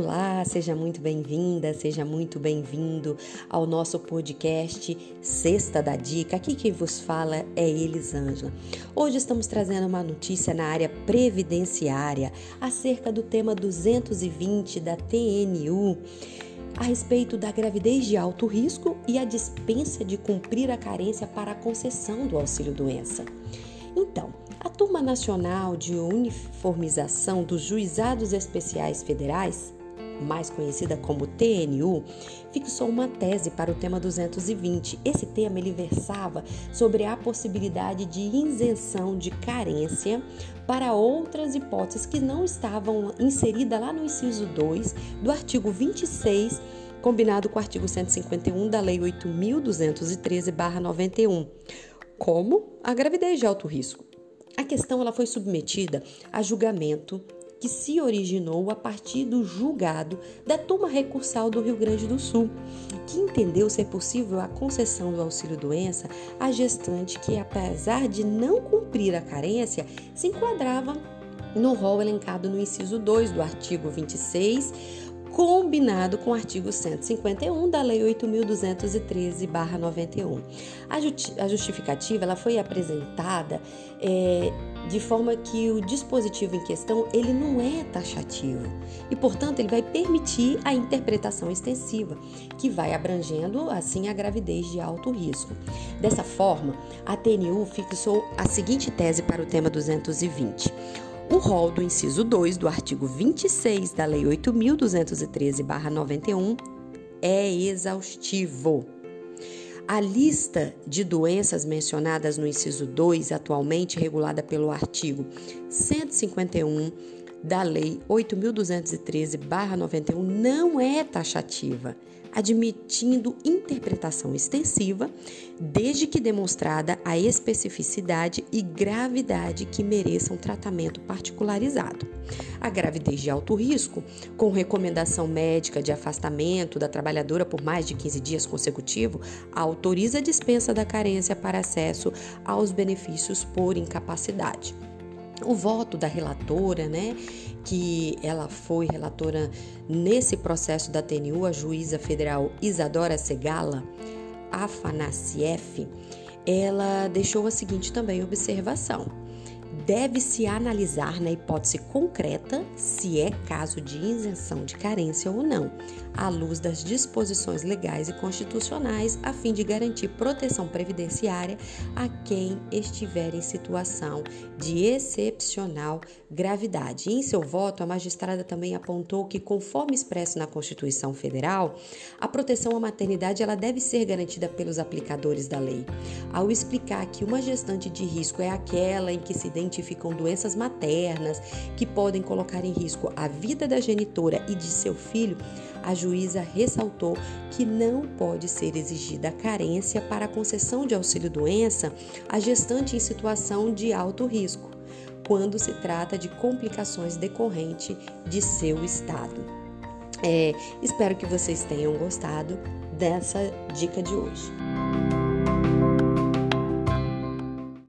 Olá, seja muito bem-vinda, seja muito bem-vindo ao nosso podcast Sexta da Dica. Aqui quem vos fala é Elisângela. Hoje estamos trazendo uma notícia na área previdenciária acerca do tema 220 da TNU a respeito da gravidez de alto risco e a dispensa de cumprir a carência para a concessão do auxílio-doença. Então, a Turma Nacional de Uniformização dos Juizados Especiais Federais, mais conhecida como TNU, fixou uma tese para o tema 220. Esse tema ele versava sobre a possibilidade de isenção de carência para outras hipóteses que não estavam inseridas lá no inciso 2 do artigo 26 combinado com o artigo 151 da Lei 8.213-91, como a gravidez de alto risco. A questão ela foi submetida a julgamento que se originou a partir do julgado da turma recursal do Rio Grande do Sul, que entendeu ser possível a concessão do auxílio-doença à gestante que, apesar de não cumprir a carência, se enquadrava no rol elencado no inciso 2 do artigo 26 combinado com o artigo 151 da Lei 8.213-91. A justificativa ela foi apresentada é, de forma que o dispositivo em questão ele não é taxativo e, portanto, ele vai permitir a interpretação extensiva, que vai abrangendo assim a gravidez de alto risco. Dessa forma, a TNU fixou a seguinte tese para o tema 220. O rol do inciso 2 do artigo 26 da Lei 8.213-91 é exaustivo. A lista de doenças mencionadas no inciso 2, atualmente regulada pelo artigo 151 da Lei 8.213-91, não é taxativa admitindo interpretação extensiva, desde que demonstrada a especificidade e gravidade que mereçam tratamento particularizado. A gravidez de alto risco, com recomendação médica de afastamento da trabalhadora por mais de 15 dias consecutivos, autoriza a dispensa da carência para acesso aos benefícios por incapacidade. O voto da relatora, né, que ela foi relatora nesse processo da TNU, a juíza federal Isadora Segala Afanassieff, ela deixou a seguinte também observação deve-se analisar na hipótese concreta se é caso de isenção de carência ou não, à luz das disposições legais e constitucionais, a fim de garantir proteção previdenciária a quem estiver em situação de excepcional gravidade. Em seu voto, a magistrada também apontou que, conforme expresso na Constituição Federal, a proteção à maternidade ela deve ser garantida pelos aplicadores da lei. Ao explicar que uma gestante de risco é aquela em que se identifica identificam doenças maternas que podem colocar em risco a vida da genitora e de seu filho, a juíza ressaltou que não pode ser exigida carência para a concessão de auxílio-doença à gestante em situação de alto risco, quando se trata de complicações decorrentes de seu estado. É, espero que vocês tenham gostado dessa dica de hoje.